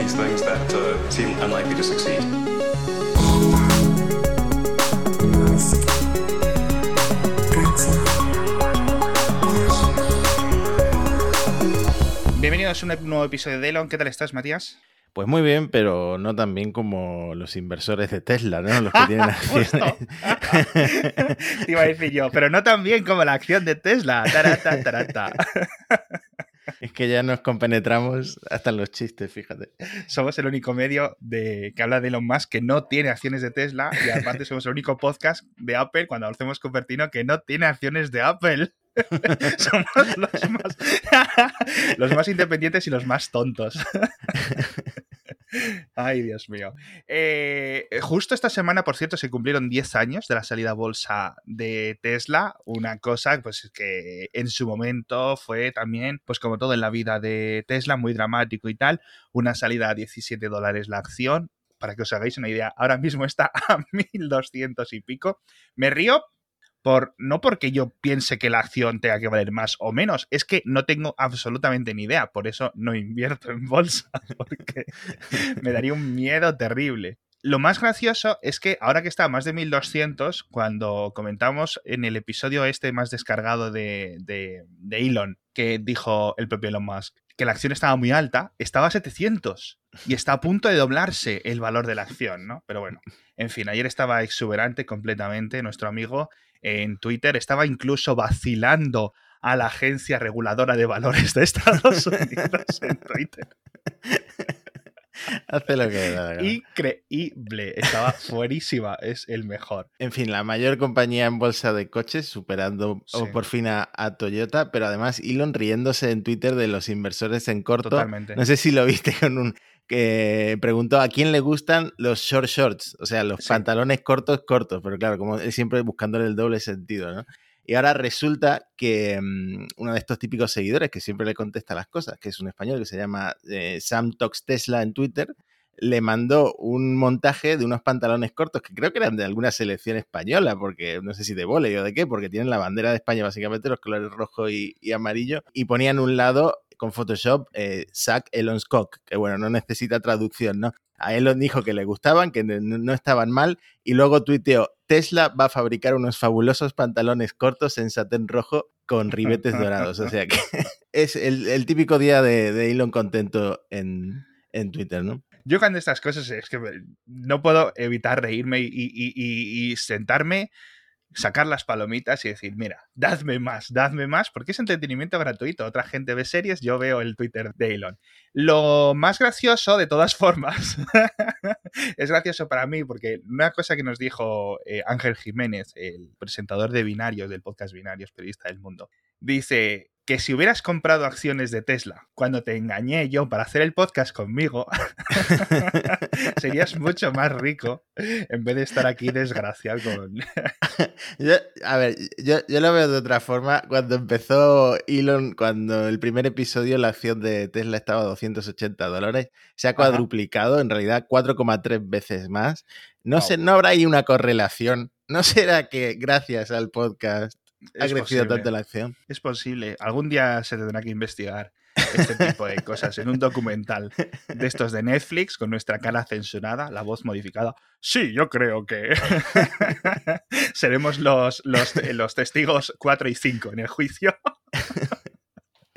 these things that uh, seem unlikely to succeed. Bienvenidos a un nuevo episodio de Elon. ¿Qué tal estás, Matías? Pues muy bien, pero no tan bien como los inversores de Tesla, ¿no? Los que tienen acciones. Te iba a decir yo, pero no tan bien como la acción de Tesla. Tarata, tarata. Es que ya nos compenetramos hasta en los chistes, fíjate. Somos el único medio de, que habla de Elon Musk que no tiene acciones de Tesla y aparte somos el único podcast de Apple cuando hacemos Cupertino que no tiene acciones de Apple. Somos los más, los más independientes y los más tontos. Ay, Dios mío. Eh, justo esta semana, por cierto, se cumplieron 10 años de la salida a bolsa de Tesla. Una cosa pues, que en su momento fue también, pues como todo en la vida de Tesla, muy dramático y tal. Una salida a 17 dólares la acción. Para que os hagáis una idea, ahora mismo está a 1.200 y pico. Me río por, no porque yo piense que la acción tenga que valer más o menos, es que no tengo absolutamente ni idea, por eso no invierto en bolsa, porque me daría un miedo terrible. Lo más gracioso es que ahora que está a más de 1200, cuando comentamos en el episodio este más descargado de, de, de Elon, que dijo el propio Elon Musk, que la acción estaba muy alta, estaba a 700 y está a punto de doblarse el valor de la acción, ¿no? Pero bueno, en fin, ayer estaba exuberante completamente nuestro amigo en Twitter, estaba incluso vacilando a la agencia reguladora de valores de Estados Unidos en Twitter. Hace lo que da. Increíble, estaba fuerísima, es el mejor. En fin, la mayor compañía en bolsa de coches, superando Sí. por fin a, a Toyota, pero además Elon riéndose en Twitter de los inversores en corto. Totalmente. No sé si lo viste con un que preguntó a quién le gustan los short shorts, o sea, los Sí. pantalones cortos, cortos, pero claro, como siempre buscándole el doble sentido, ¿no? Y ahora resulta que mm, uno de estos típicos seguidores que siempre le contesta las cosas, que es un español que se llama eh, Sam Tox Tesla en Twitter, le mandó un montaje de unos pantalones cortos que creo que eran de alguna selección española, porque no sé si de volei o de qué, porque tienen la bandera de España básicamente, los colores rojo y, amarillo, y ponían un lado con Photoshop eh, Zack Elon's Cock, que bueno, no necesita traducción, ¿no? A Elon dijo que le gustaban, que no, estaban mal, y luego tuiteó, Tesla va a fabricar unos fabulosos pantalones cortos en satén rojo con ribetes dorados. O sea que es el, el típico día de, de Elon contento en, en Twitter, ¿no? Yo cuando estas cosas es que me- no puedo evitar reírme y, y- y- y sentarme, sacar las palomitas y decir, mira, dadme más, dadme más, porque es entretenimiento gratuito. Otra gente ve series, yo veo el Twitter de Elon. Lo más gracioso, de todas formas, es gracioso para mí porque una cosa que nos dijo eh, Ángel Jiménez, el presentador de Binarios, del podcast Binarios, periodista del mundo, dice que si hubieras comprado acciones de Tesla cuando te engañé yo para hacer el podcast conmigo, serías mucho más rico en vez de estar aquí desgraciado con... Yo- a ver, yo, yo lo veo de otra forma. Cuando empezó Elon, cuando el primer episodio la acción de Tesla estaba a 280 dólares, se ha Ajá. cuadruplicado, en realidad 4,3 veces más. No, sé, no habrá ahí una correlación. ¿No será que gracias al podcast ha Es crecido posible, tanto la acción? es posible. Algún día se tendrá que investigar este tipo de cosas en un documental de estos de Netflix con nuestra cara censurada, la voz modificada. Sí, yo creo que seremos los, los, los testigos 4 y 5 en el juicio.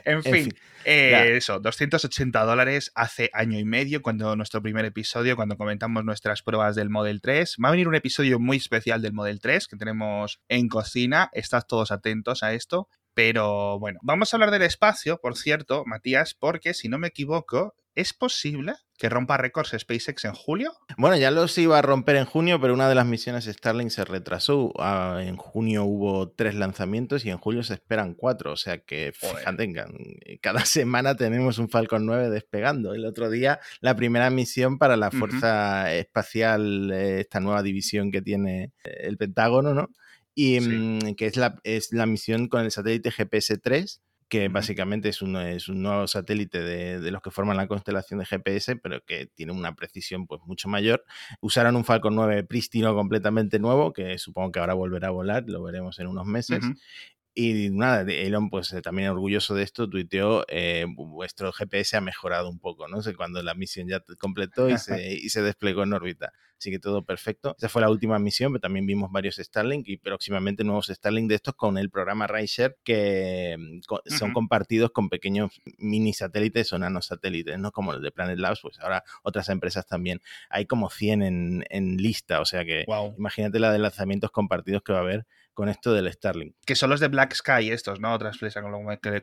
En En fin, fin, eh, eso, 280 dólares hace año y medio, cuando nuestro primer episodio, cuando comentamos nuestras pruebas del Model 3. Va a venir un episodio muy especial del Model 3 que tenemos en cocina. Estad todos atentos a esto. Pero bueno, vamos a hablar del espacio, por cierto, Matías, porque si no me equivoco, ¿es posible que rompa récords SpaceX en julio? Bueno, ya los iba a romper en junio, pero una de las misiones Starlink se retrasó. Ah, en junio hubo tres lanzamientos y en julio se esperan cuatro. O sea que, fíjate, cada semana tenemos un Falcon 9 despegando. El otro día, la primera misión para la. Fuerza Espacial, eh, esta nueva división que tiene eh, el Pentágono, ¿no? Y Sí. mm, que es la, es la misión con el satélite GPS-3 que básicamente es un, es un nuevo satélite de, de los que forman la constelación de GPS, pero que tiene una precisión pues mucho mayor. Usaron un Falcon 9 prístino completamente nuevo, que supongo que ahora volverá a volar, lo veremos en unos meses. Y nada, Elon, pues eh, también orgulloso de esto, tuiteó, eh, vuestro GPS ha mejorado un poco, ¿no? sé, cuando la misión ya completó y se, y se desplegó en órbita. Así que todo perfecto. Esa fue la última misión, pero también vimos varios Starlink y próximamente nuevos Starlink de estos con el programa RideShare que mm, son compartidos con pequeños mini satélites o nanosatélites, ¿no? Como el de Planet Labs, pues ahora otras empresas también. Hay como 100 en, en lista, o sea que imagínate la de lanzamientos compartidos que va a haber con esto del Starlink. Que son los de Black Sky estos, ¿no? Otras empresas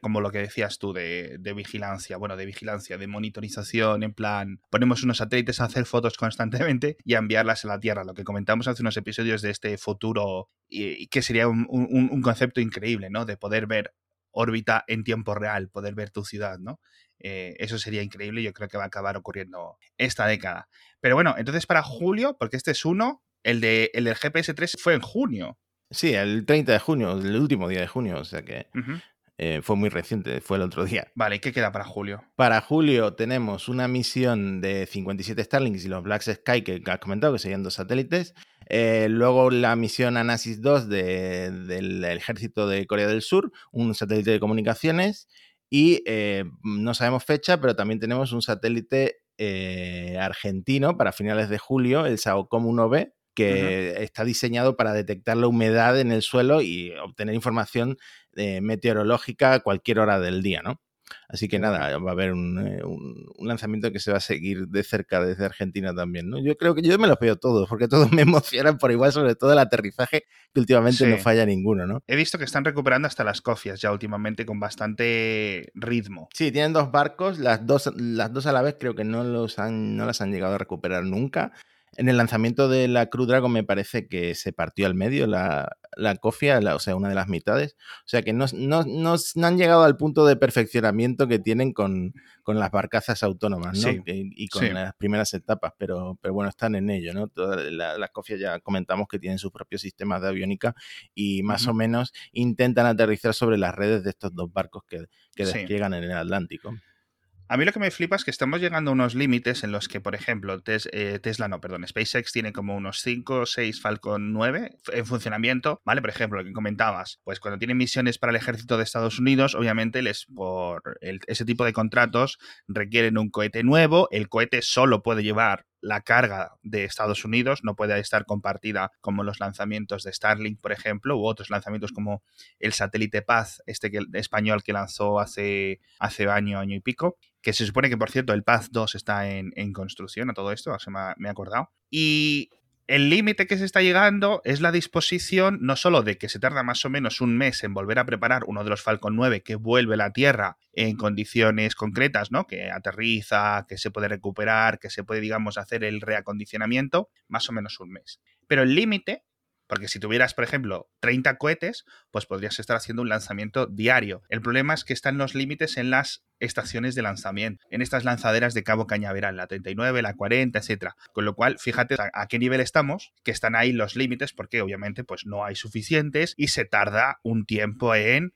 como, lo que decías tú de, vigilancia, bueno, de vigilancia, de monitorización, en plan, ponemos unos satélites a hacer fotos constantemente y a enviarlas a la Tierra, lo que comentamos hace unos episodios de este futuro y, que sería un, concepto increíble, ¿no? De poder ver órbita en tiempo real, poder ver tu ciudad, ¿no? Eh, eso sería increíble yo creo que va a acabar ocurriendo esta década. Pero bueno, entonces para julio, porque este es uno, el, de, el del GPS-3 fue en junio. Sí, el 30 de junio, el último día de junio, o sea que eh, fue muy reciente, fue el otro día. Vale, ¿y qué queda para julio? Para julio tenemos una misión de 57 Starlings y los Black Sky que has comentado, que serían dos satélites. Eh, luego la misión Anasis 2 del ejército de Corea del Sur, un satélite de comunicaciones. Y eh, no sabemos fecha, pero también tenemos un satélite argentino para finales de julio, el SAOCOM 1B, que está diseñado para detectar la humedad en el suelo y obtener información eh, meteorológica a cualquier hora del día, ¿no? Así que nada, va a haber un, eh, lanzamiento que se va a seguir de cerca desde Argentina también, ¿no? Yo creo que yo me los veo todos, porque todos me emocionan por igual, sobre todo el aterrizaje, que últimamente no falla ninguno, ¿no? He visto que están recuperando hasta las cofias ya últimamente con bastante ritmo. Sí, tienen dos barcos, las dos, las dos a la vez creo que no, los han, no las han llegado a recuperar nunca. En el lanzamiento de la Crew Dragon me parece que se partió al medio la, la cofia, o sea, una de las mitades. O sea que no, no, han llegado al punto de perfeccionamiento que tienen con, las barcazas autónomas, ¿no? y, con las primeras etapas, pero, pero bueno, están en ello, ¿no? Todas las cofias ya comentamos que tienen sus propios sistemas de aviónica y más o menos intentan aterrizar sobre las redes de estos dos barcos que, que despliegan en el Atlántico. A mí lo que me flipa es que estamos llegando a unos límites en los que, por ejemplo, eh, Tesla, no, perdón, SpaceX tiene como unos 5 o 6 Falcon 9 en funcionamiento, ¿vale? Por ejemplo, lo que comentabas, pues cuando tienen misiones para el ejército de Estados Unidos, obviamente les, por ese tipo de contratos requieren un cohete nuevo, el cohete solo puede llevar la carga de Estados Unidos no puede estar compartida como los lanzamientos de Starlink, por ejemplo, u otros lanzamientos como el satélite Paz, este que, español que lanzó hace, hace año, año y pico, que se supone que, por cierto, el Paz 2 está en, en construcción a todo esto, se me me he acordado. Y el límite que se está llegando es la disposición no solo de que se tarda más o menos un mes en volver a preparar uno de los Falcon 9 que vuelve a la Tierra en condiciones concretas, ¿no? Que aterriza, que se puede recuperar, que se puede, digamos, hacer el reacondicionamiento, más o menos un mes. Pero el límite porque si tuvieras, por ejemplo, 30 cohetes, pues podrías estar haciendo un lanzamiento diario. El problema es que están los límites en las estaciones de lanzamiento, en estas lanzaderas de Cabo Cañaveral, la 39, la 40, etcétera. Con lo cual, fíjate a, qué nivel estamos, que están ahí los límites, porque obviamente pues no hay suficientes y se tarda un tiempo en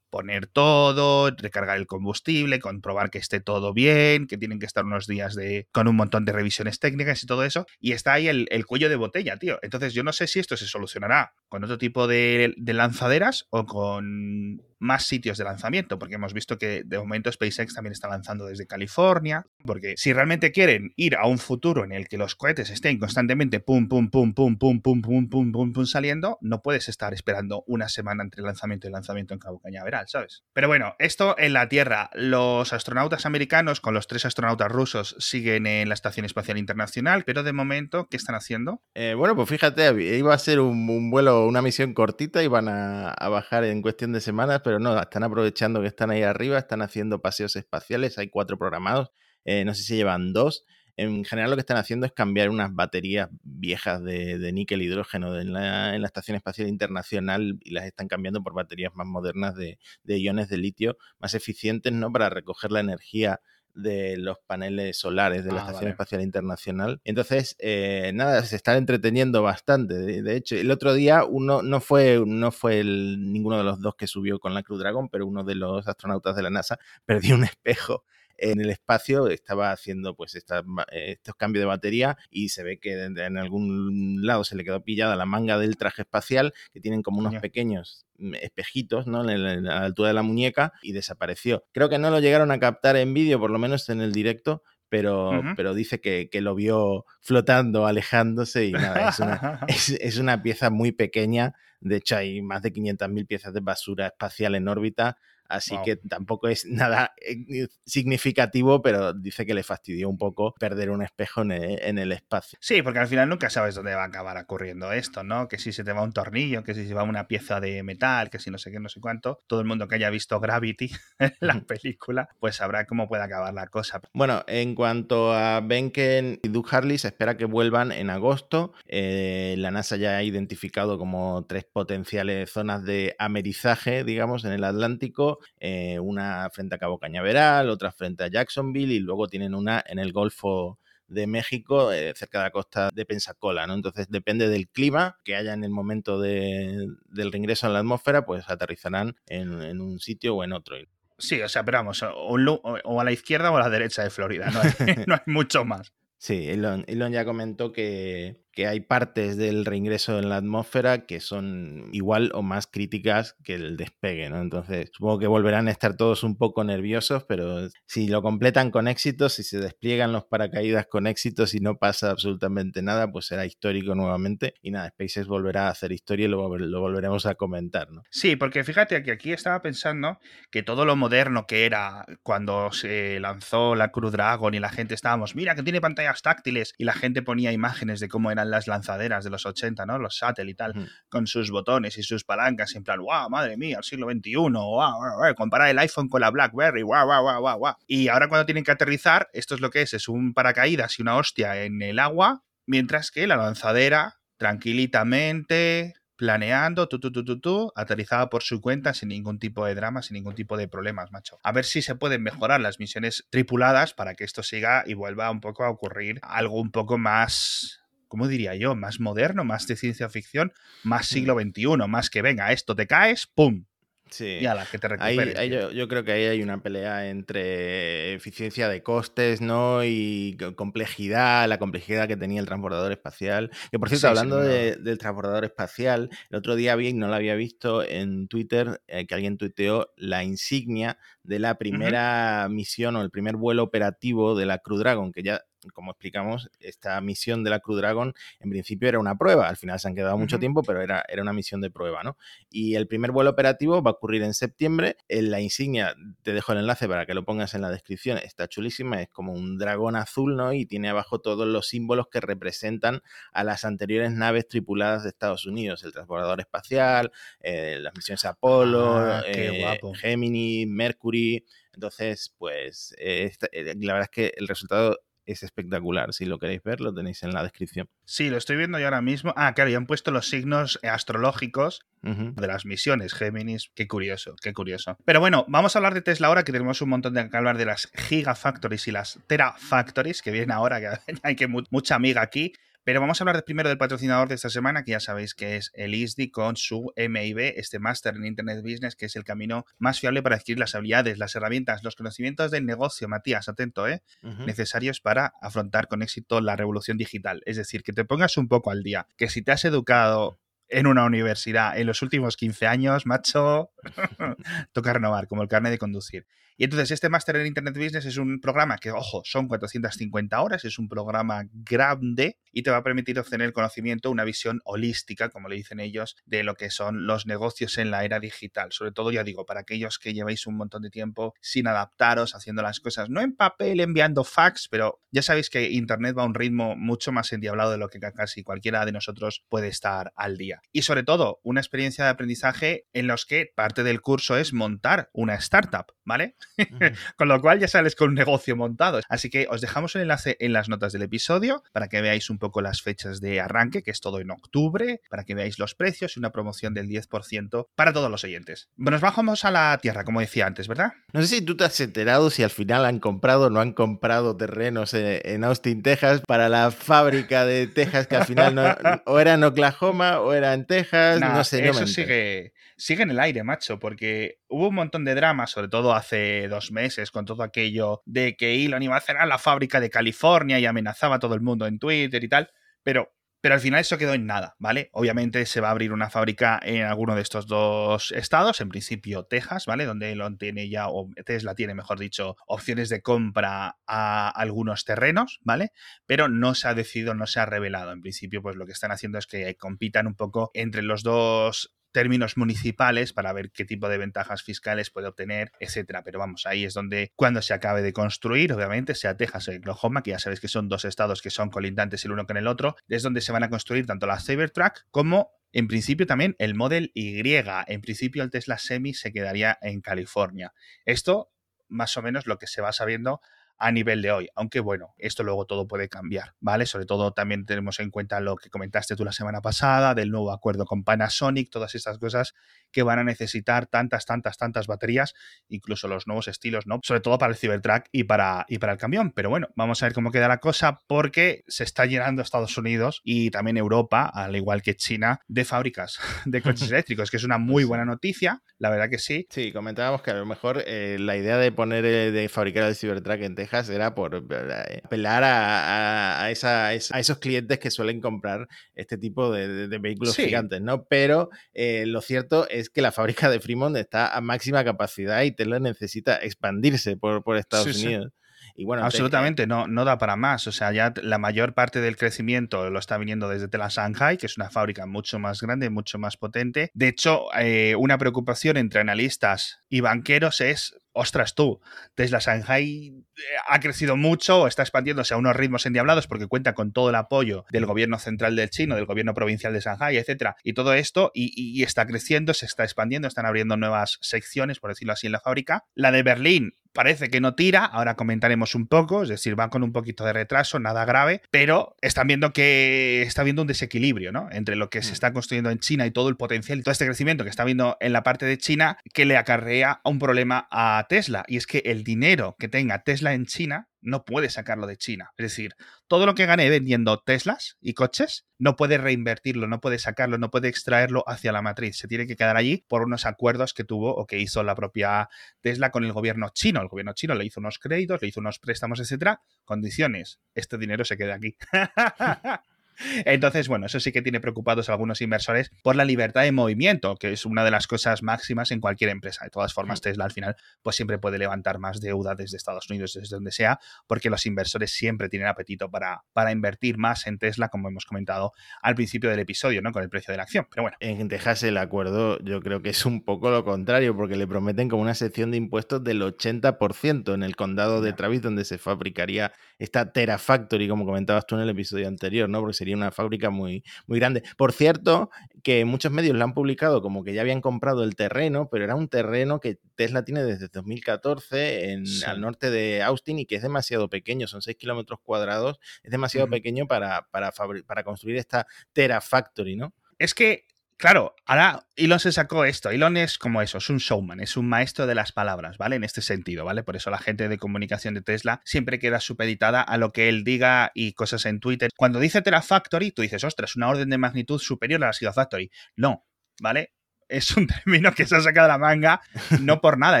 poner todo, recargar el combustible, comprobar que esté todo bien, que tienen que estar unos días de, con un montón de revisiones técnicas y todo eso. Y está ahí el, cuello de botella, tío. Entonces yo no sé si esto se solucionará con otro tipo de, de lanzaderas o con más sitios de lanzamiento, porque hemos visto que de momento SpaceX también está lanzando desde California, porque si realmente quieren ir a un futuro en el que los cohetes estén constantemente pum, pum, pum, pum, pum, pum, pum, pum, pum, pum, saliendo, no puedes estar esperando una semana entre lanzamiento y lanzamiento en Cabo Cañaveral, ¿sabes? Pero bueno, esto en la Tierra, los astronautas americanos con los tres astronautas rusos siguen en la Estación Espacial Internacional, pero de momento, ¿qué están haciendo? bueno, pues fíjate, iba a ser un, vuelo, una misión cortita, iban a, a bajar en cuestión de semanas, pero no, están aprovechando que están ahí arriba, están haciendo paseos espaciales, hay cuatro programados, eh, no sé si llevan dos. En general lo que están haciendo es cambiar unas baterías viejas de, níquel hidrógeno en la, Estación Espacial Internacional y las están cambiando por baterías más modernas de, de iones de litio, más eficientes, ¿no? Para recoger la energía de los paneles solares de la ah, Estación Espacial Internacional. Entonces, eh, nada, se están entreteniendo bastante. De, hecho, el otro día uno no fue, no fue ninguno de los dos que subió con la Crew Dragon, pero uno de los astronautas de la NASA perdió un espejo en el espacio estaba haciendo pues esta, eh, estos cambios de batería y se ve que en algún lado se le quedó pillada la manga del traje espacial que tienen como unos pequeños mm, espejitos ¿no? a la altura de la muñeca y desapareció. Creo que no lo llegaron a captar en vídeo, por lo menos en el directo, pero, pero dice que, que, lo vio flotando, alejándose y nada, es una, es, una pieza muy pequeña. De hecho, hay más de 500.000 piezas de basura espacial en órbita Así que tampoco es nada eh, significativo, pero dice que le fastidió un poco perder un espejo en el, espacio. Sí, porque al final nunca sabes dónde va a acabar ocurriendo esto, ¿no? Que si se te va un tornillo, que si se va una pieza de metal, que si no sé qué, no sé cuánto. Todo el mundo que haya visto Gravity, la película, pues sabrá cómo puede acabar la cosa. Bueno, en cuanto a Benken y Doug Harley, se espera que vuelvan en agosto. Eh, la NASA ya ha identificado como tres potenciales zonas de amerizaje, digamos, en el Atlántico eh, una frente a Cabo Cañaveral, otra frente a Jacksonville y luego tienen una en el Golfo de México, eh, cerca de la costa de Pensacola, ¿no? Entonces depende del clima que haya en el momento del reingreso en la atmósfera, pues aterrizarán en, un sitio o en otro. Sí, o sea, pero vamos, o, a la izquierda o a la derecha de Florida, no hay, no hay mucho más. Sí, Elon, Elon, ya comentó que, que hay partes del reingreso en la atmósfera que son igual o más críticas que el despegue, ¿no? Entonces, supongo que volverán a estar todos un poco nerviosos, pero si lo completan con éxito, si se despliegan los paracaídas con éxito, si no pasa absolutamente nada, pues será histórico nuevamente. Y nada, SpaceX volverá a hacer historia y lo, lo volveremos a comentar, ¿no? Sí, porque fíjate que aquí estaba pensando que todo lo moderno que era cuando se lanzó la Crew Dragon y la gente estábamos, mira que tiene pantallas táctiles y la gente ponía imágenes de cómo eran las lanzaderas de los 80, ¿no? Los Satellite y tal, con sus botones y sus palancas, en plan, wow, madre mía, el siglo XXI, wow, wow, comparar el iPhone con la BlackBerry, wow, wow, wow, wow, wow. Y ahora cuando tienen que aterrizar, esto es lo que es, es un paracaídas y una hostia en el agua, mientras que la lanzadera, tranquilitamente, planeando, tú, tú, tú, tú, tú, aterrizada por su cuenta sin ningún tipo de drama, sin ningún tipo de problemas, macho. A ver si se pueden mejorar las misiones tripuladas para que esto siga y vuelva un poco a ocurrir algo un poco más ¿cómo diría yo? Más moderno, más de ciencia ficción, más mm. siglo XXI, más que venga, esto te caes, ¡pum! Sí. Y a la que te recuperes. yo, creo que ahí hay una pelea entre eficiencia de costes, ¿no? Y complejidad, la complejidad que tenía el transbordador espacial. Que por cierto, hablando del transbordador espacial, el otro día vi, no lo había visto en Twitter, eh, que alguien tuiteó la insignia de la primera misión o el primer vuelo operativo de la Crew Dragon, que ya como explicamos, esta misión de la Crew Dragon en principio era una prueba. Al final se han quedado mucho tiempo, pero era, era una misión de prueba, ¿no? Y el primer vuelo operativo va a ocurrir en septiembre. En la insignia, te dejo el enlace para que lo pongas en la descripción, está chulísima, es como un dragón azul, ¿no? Y tiene abajo todos los símbolos que representan a las anteriores naves tripuladas de Estados Unidos, el transbordador espacial, eh, las misiones Apolo, ah, eh, Gemini, Mercury. Entonces, pues eh, la verdad es que el resultado es espectacular. Si lo queréis ver, lo tenéis en la descripción. Sí, lo estoy viendo yo ahora mismo. Ah, claro, ya han puesto los signos astrológicos de las misiones Géminis. Qué curioso, qué curioso. Pero bueno, vamos a hablar de Tesla ahora, que tenemos un montón de que hablar de las Gigafactories y las Terafactories, que vienen ahora, que hay que mucha amiga aquí. Pero vamos a hablar primero del patrocinador de esta semana, que ya sabéis que es el ISDI con su MIB, este Master en Internet Business, que es el camino más fiable para adquirir las habilidades, las herramientas, los conocimientos del negocio, Matías, atento, ¿eh? necesarios para afrontar con éxito la revolución digital. Es decir, que te pongas un poco al día, que si te has educado en una universidad en los últimos 15 años, macho, toca renovar, como el carnet de conducir. Y entonces este Master en Internet Business es un programa que, ojo, son 450 horas, es un programa grande y te va a permitir obtener conocimiento, una visión holística, como le dicen ellos, de lo que son los negocios en la era digital. Sobre todo, ya digo, para aquellos que lleváis un montón de tiempo sin adaptaros, haciendo las cosas, no en papel, enviando fax, pero ya sabéis que Internet va a un ritmo mucho más endiablado de lo que casi cualquiera de nosotros puede estar al día. Y sobre todo, una experiencia de aprendizaje en los que parte del curso es montar una startup, ¿vale? con lo cual ya sales con un negocio montado. Así que os dejamos el enlace en las notas del episodio para que veáis un poco las fechas de arranque, que es todo en octubre, para que veáis los precios y una promoción del 10% para todos los oyentes. Bueno, nos bajamos a la tierra, como decía antes, ¿verdad? No sé si tú te has enterado si al final han comprado o no han comprado terrenos en Austin, Texas, para la fábrica de Texas, que al final no, o era en Oklahoma o era en Texas, no sé. Eso sigue, sigue en el aire, macho, porque hubo un montón de drama, sobre todo hace dos meses, con todo aquello de que Elon iba a cerrar la fábrica de California y amenazaba a todo el mundo en Twitter y tal, pero pero al final eso quedó en nada, ¿vale? Obviamente se va a abrir una fábrica en alguno de estos dos estados, en principio Texas, ¿vale? Donde Elon tiene ya, o Tesla tiene, mejor dicho, opciones de compra a algunos terrenos, ¿vale? Pero no se ha decidido, no se ha revelado. En principio, pues lo que están haciendo es que compitan un poco entre los dos términos municipales para ver qué tipo de ventajas fiscales puede obtener, etcétera. Pero vamos, ahí es donde cuando se acabe de construir, obviamente, sea Texas o Oklahoma, que ya sabéis que son dos estados que son colindantes el uno con el otro, es donde se van a construir tanto la Cybertruck como en principio también el Model Y. En principio el Tesla Semi se quedaría en California. Esto más o menos lo que se va sabiendo a nivel de hoy. Aunque bueno, esto luego todo puede cambiar, ¿vale? Sobre todo también tenemos en cuenta lo que comentaste tú la semana pasada, del nuevo acuerdo con Panasonic, todas estas cosas que van a necesitar tantas, tantas, tantas baterías, incluso los nuevos estilos, ¿no? Sobre todo para el Cybertruck y para, y para el camión. Pero bueno, vamos a ver cómo queda la cosa porque se está llenando Estados Unidos y también Europa, al igual que China, de fábricas de coches eléctricos, que es una muy buena noticia, la verdad que sí. Sí, comentábamos que a lo mejor eh, la idea de poner, eh, de fabricar el Cybertruck en Texas era por eh, apelar a, a, esos clientes que suelen comprar este tipo de, vehículos gigantes, ¿no? Pero eh, lo cierto es que la fábrica de Fremont está a máxima capacidad y Tesla necesita expandirse por, Estados Unidos. Y Absolutamente, no, no da para más. O sea, ya la mayor parte del crecimiento lo está viniendo desde Tesla Shanghai, que es una fábrica mucho más grande, mucho más potente. De hecho, eh, una preocupación entre analistas y banqueros es ostras tú, Tesla Shanghai eh, ha crecido mucho, está expandiéndose a unos ritmos endiablados porque cuenta con todo el apoyo del gobierno central del chino, del gobierno provincial de Shanghai, etcétera, y todo esto, y, está creciendo, se está expandiendo, están abriendo nuevas secciones, por decirlo así, en la fábrica. La de Berlín parece que no tira, ahora comentaremos un poco, es decir, va con un poquito de retraso, nada grave, pero están viendo que está habiendo un desequilibrio, ¿no? Entre lo que se mm. está construyendo en China y todo el potencial y todo este crecimiento que está viendo en la parte de China que le acarrea un problema a Tesla, y es que el dinero que tenga Tesla en China no puede sacarlo de China. Es decir, todo lo que gane vendiendo Teslas y coches, no puede reinvertirlo, no puede sacarlo, no puede extraerlo hacia la matriz. Se tiene que quedar allí por unos acuerdos que tuvo o que hizo la propia Tesla con el gobierno chino. El gobierno chino le hizo unos créditos, le hizo unos préstamos, etcétera. Condiciones. Este dinero se queda aquí. Entonces, bueno, eso sí que tiene preocupados a algunos inversores por la libertad de movimiento, que es una de las cosas máximas en cualquier empresa. De todas formas, Tesla al final, pues siempre puede levantar más deuda desde Estados Unidos, desde donde sea, porque los inversores siempre tienen apetito para, para invertir más en Tesla, como hemos comentado al principio del episodio, ¿no? Con el precio de la acción. Pero bueno. En Texas el acuerdo yo creo que es un poco lo contrario, porque le prometen como una sección de impuestos del 80% en el condado de Travis, donde se fabricaría esta Terafactory, como comentabas tú en el episodio anterior, ¿no? Porque sería una fábrica muy, muy grande. Por cierto, que muchos medios la han publicado como que ya habían comprado el terreno, pero era un terreno que Tesla tiene desde 2014 en, al norte de Austin y que es demasiado pequeño, son 6 kilómetros cuadrados, es demasiado pequeño para, para, para construir esta Terafactory, ¿no? Es que Claro, ahora Elon se sacó esto. Elon es como eso, es un showman, es un maestro de las palabras, ¿vale? En este sentido, ¿vale? Por eso la gente de comunicación de Tesla siempre queda supeditada a lo que él diga y cosas en Twitter. Cuando dice Terafactory, tú dices, ostras, una orden de magnitud superior a la Gigafactory. No, ¿vale? Es un término que se ha sacado de la manga, no por nada,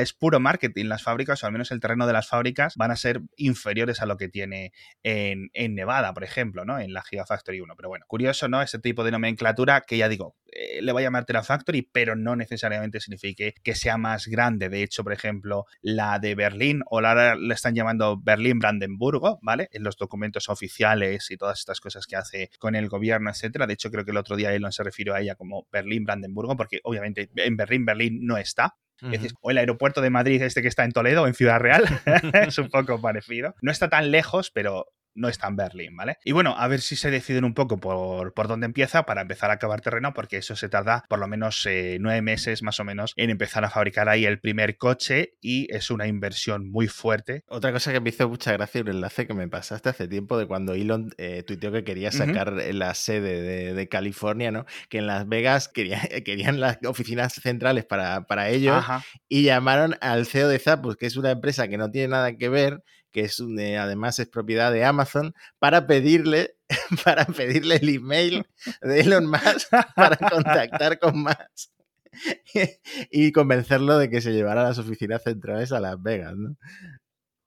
es puro marketing. Las fábricas, o al menos el terreno de las fábricas, van a ser inferiores a lo que tiene en, Nevada, por ejemplo, ¿no? En la Gigafactory 1. Pero bueno, curioso, ¿no? Ese tipo de nomenclatura que ya digo, eh, le voy a llamar Terafactory, pero no necesariamente signifique que sea más grande. De hecho, por ejemplo, la de Berlín, o la le están llamando Berlín-Brandenburgo, ¿vale? En los documentos oficiales y todas estas cosas que hace con el gobierno, etcétera. De hecho, creo que el otro día Elon se refirió a ella como Berlín-Brandenburgo, porque obviamente en Berlín, Berlín no está. o el aeropuerto de Madrid, este que está en Toledo, en Ciudad Real, es un poco parecido. No está tan lejos, pero no está en Berlín, ¿vale? Y bueno, a ver si se deciden un poco por, por dónde empieza para empezar a acabar terreno, porque eso se tarda por lo menos eh, nueve meses más o menos en empezar a fabricar ahí el primer coche y es una inversión muy fuerte. Otra cosa que me hizo mucha gracia, un enlace que me pasaste hace tiempo de cuando Elon eh, tuiteó que quería sacar la sede de, California, ¿no? Que en Las Vegas quería, querían las oficinas centrales para, para ellos y llamaron al CEO de Zappos, que es una empresa que no tiene nada que ver que es además es propiedad de Amazon, para pedirle, para pedirle el email de Elon Musk para contactar con más. y convencerlo de que se llevara las oficinas centrales a Las Vegas.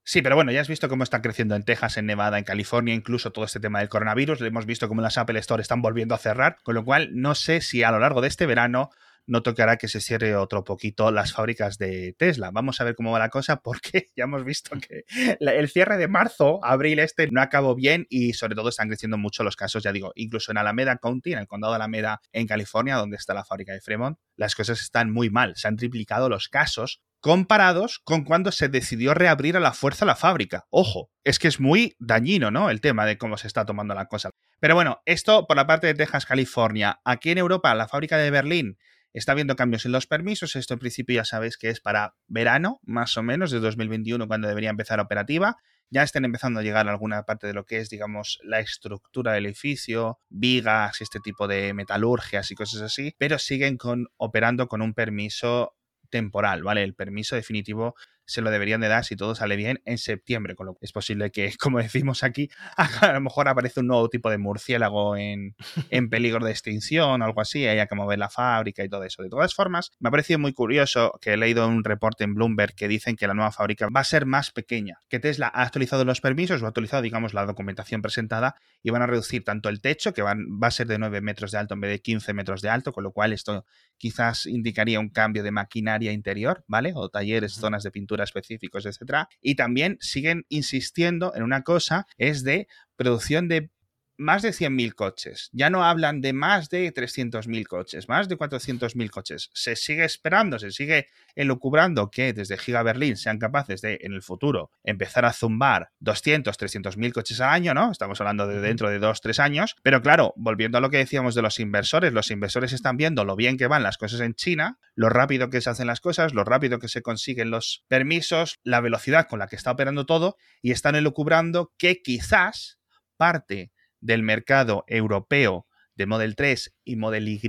Sí, pero bueno, ya has visto cómo están creciendo en Texas, en Nevada, en California, incluso todo este tema del coronavirus. Hemos visto cómo las Apple Store están volviendo a cerrar, con lo cual no sé si a lo largo de este verano no tocará que se cierre otro poquito las fábricas de Tesla. Vamos a ver cómo va la cosa porque ya hemos visto que el cierre de marzo, abril este, no acabó bien y sobre todo están creciendo mucho los casos, ya digo, incluso en Alameda County, en el condado de Alameda, en California, donde está la fábrica de Fremont, las cosas están muy mal. Se han triplicado los casos comparados con cuando se decidió reabrir a la fuerza la fábrica. Ojo, es que es muy dañino, ¿no? El tema de cómo se está tomando la cosa. Pero bueno, esto por la parte de Texas, California. Aquí en Europa, la fábrica de Berlín está habiendo cambios en los permisos. Esto en principio ya sabéis que es para verano, más o menos, de 2021, cuando debería empezar operativa. Ya están empezando a llegar alguna parte de lo que es, digamos, la estructura del edificio, vigas, este tipo de metalurgias y cosas así, pero siguen con, operando con un permiso temporal, ¿vale? El permiso definitivo se lo deberían de dar si todo sale bien en septiembre, con lo que es posible que, como decimos aquí, a lo mejor aparece un nuevo tipo de murciélago en, en peligro de extinción o algo así, haya que mover la fábrica y todo eso. De todas formas, me ha parecido muy curioso que he leído un reporte en Bloomberg que dicen que la nueva fábrica va a ser más pequeña, que Tesla ha actualizado los permisos o ha actualizado, digamos, la documentación presentada y van a reducir tanto el techo, que van, va a ser de 9 metros de alto en vez de 15 metros de alto, con lo cual esto quizás indicaría un cambio de maquinaria interior, ¿vale? O talleres, zonas de pintura específicos, etcétera. Y también siguen insistiendo en una cosa, es de producción de más de 100.000 coches. Ya no hablan de más de 300.000 coches, más de 400.000 coches. Se sigue esperando, se sigue elucubrando que desde Giga Berlín sean capaces de, en el futuro, empezar a zumbar 200, 300.000 coches al año, ¿no? Estamos hablando de dentro de 2, 3 años. Pero claro, volviendo a lo que decíamos de los inversores, los inversores están viendo lo bien que van las cosas en China, lo rápido que se hacen las cosas, lo rápido que se consiguen los permisos, la velocidad con la que está operando todo, y están elucubrando que quizás parte del mercado europeo de Model 3 y Model Y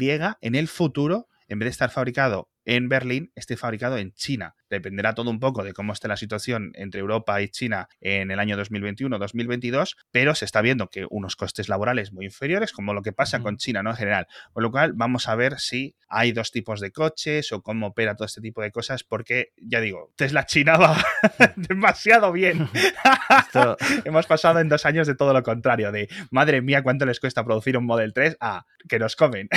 en el futuro, en vez de estar fabricado en Berlín, esté fabricado en China dependerá todo un poco de cómo esté la situación entre Europa y China en el año 2021-2022, pero se está viendo que unos costes laborales muy inferiores, como lo que pasa con China, ¿no? En general. Con lo cual, vamos a ver si hay dos tipos de coches o cómo opera todo este tipo de cosas, porque, ya digo, Tesla China va demasiado bien. Hemos pasado en dos años de todo lo contrario, de madre mía, cuánto les cuesta producir un Model 3 a que nos comen.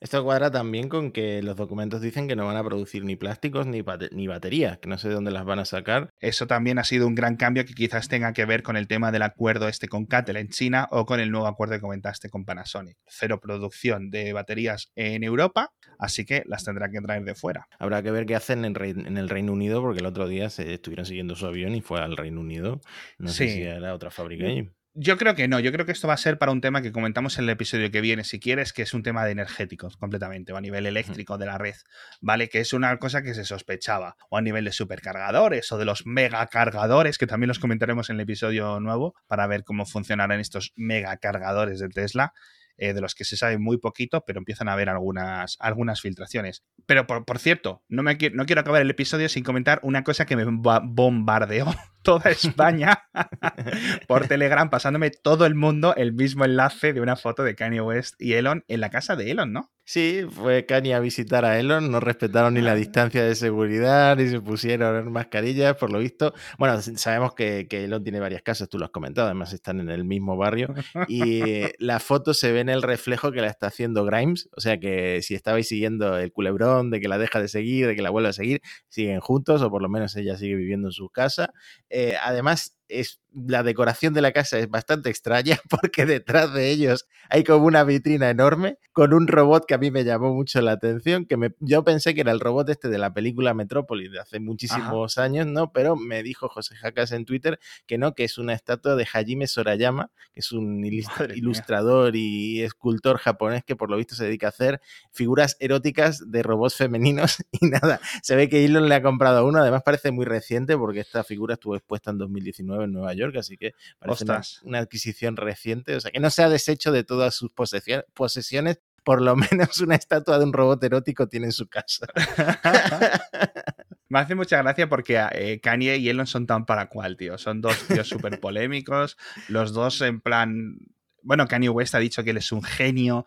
Esto cuadra también con que los documentos dicen que no van a producir ni plásticos ni, ni baterías, que no sé de dónde las van a sacar. Eso también ha sido un gran cambio que quizás tenga que ver con el tema del acuerdo este con Cattel en China o con el nuevo acuerdo que comentaste con Panasonic. Cero producción de baterías en Europa, así que las tendrá que traer de fuera. Habrá que ver qué hacen en, el Reino Unido, porque el otro día se estuvieron siguiendo su avión y fue al Reino Unido. No sé si era otra fábrica allí. Yo creo que no, yo creo que esto va a ser para un tema que comentamos en el episodio que viene, si quieres, que es un tema de energéticos completamente, o a nivel eléctrico de la red, ¿vale? Que es una cosa que se sospechaba, o a nivel de supercargadores, o de los megacargadores, que también los comentaremos en el episodio nuevo, para ver cómo funcionarán estos megacargadores de Tesla. Eh, de los que se sabe muy poquito, pero empiezan a haber algunas, algunas filtraciones. Pero por, cierto, no, me, no quiero acabar el episodio sin comentar una cosa que me bombardeó toda España por Telegram, pasándome todo el mundo el mismo enlace de una foto de Kanye West y Elon en la casa de Elon, ¿no? Sí, fue Kanye a visitar a Elon, no respetaron ni la distancia de seguridad, ni se pusieron mascarillas, por lo visto. Bueno, sabemos que, que Elon tiene varias casas, tú lo has comentado, además están en el mismo barrio. Y la foto se ve en el reflejo que la está haciendo Grimes, o sea que si estabais siguiendo el culebrón de que la deja de seguir, de que la vuelve a seguir, siguen juntos, o por lo menos ella sigue viviendo en su casa. Eh, además, es la decoración de la casa es bastante extraña porque detrás de ellos hay como una vitrina enorme con un robot que a mí me llamó mucho la atención, que me, yo pensé que era el robot este de la película Metrópolis de hace muchísimos años, ¿no? Pero me dijo José Jacas en Twitter que no, que es una estatua de Hajime Sorayama, que es un ilustrador y escultor japonés que por lo visto se dedica a hacer figuras eróticas de robots femeninos y nada, se ve que Elon le ha comprado uno, además parece muy reciente porque esta figura estuvo expuesta en 2019 en Nueva York así que parece una, adquisición reciente, o sea, que no se ha deshecho de todas sus posesiones, por lo menos una estatua de un robot erótico tiene en su casa. Me hace mucha gracia porque eh, Kanye y Elon son tan para cual, tío. Son dos tíos súper polémicos, los dos en plan bueno, Kanye West ha dicho que él es un genio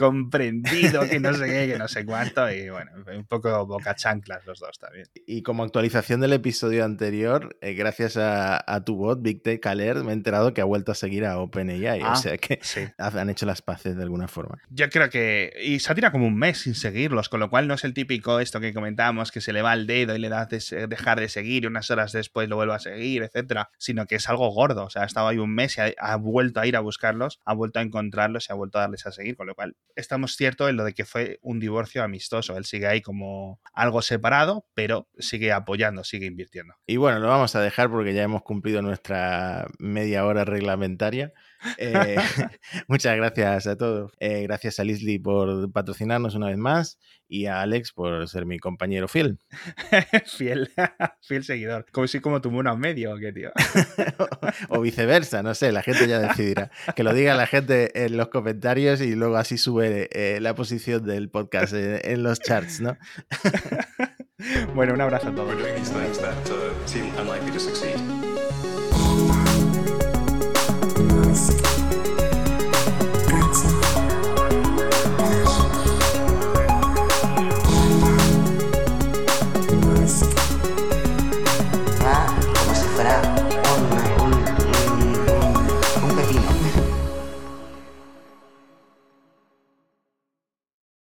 incomprendido, que no sé qué, que no sé cuánto, y bueno, un poco boca chanclas los dos también. Y como actualización del episodio anterior, eh, gracias a, tu bot, Big Tech Alert, me he enterado que ha vuelto a seguir a OpenAI, o Ah, sea que Sí. han hecho las paces de alguna forma. Yo creo que. Y se ha tirado como un mes sin seguirlos, con lo cual no es el típico esto que comentábamos, que se le va el dedo y le da de dejar de seguir y unas horas después lo vuelve a seguir, etcétera. Sino que es algo gordo. O sea, ha estado ahí un mes y ha, ha vuelto a ir a ha vuelto a encontrarlos y ha vuelto a darles a seguir. Con lo cual, estamos cierto en lo de que fue un divorcio amistoso. Él sigue ahí como algo separado, pero sigue apoyando, sigue invirtiendo. Y bueno, lo vamos a dejar porque ya hemos cumplido nuestra media hora reglamentaria. Eh, muchas gracias a todos. Eh, gracias a Leslie por patrocinarnos una vez más y a Alex por ser mi compañero fiel. fiel, fiel seguidor. Como si como tu mono medio, ¿o qué, tío? o viceversa, no sé, la gente ya decidirá. Que lo diga la gente en los comentarios y luego así sube eh, la posición del podcast en, en los charts, ¿no? bueno, un abrazo a todos.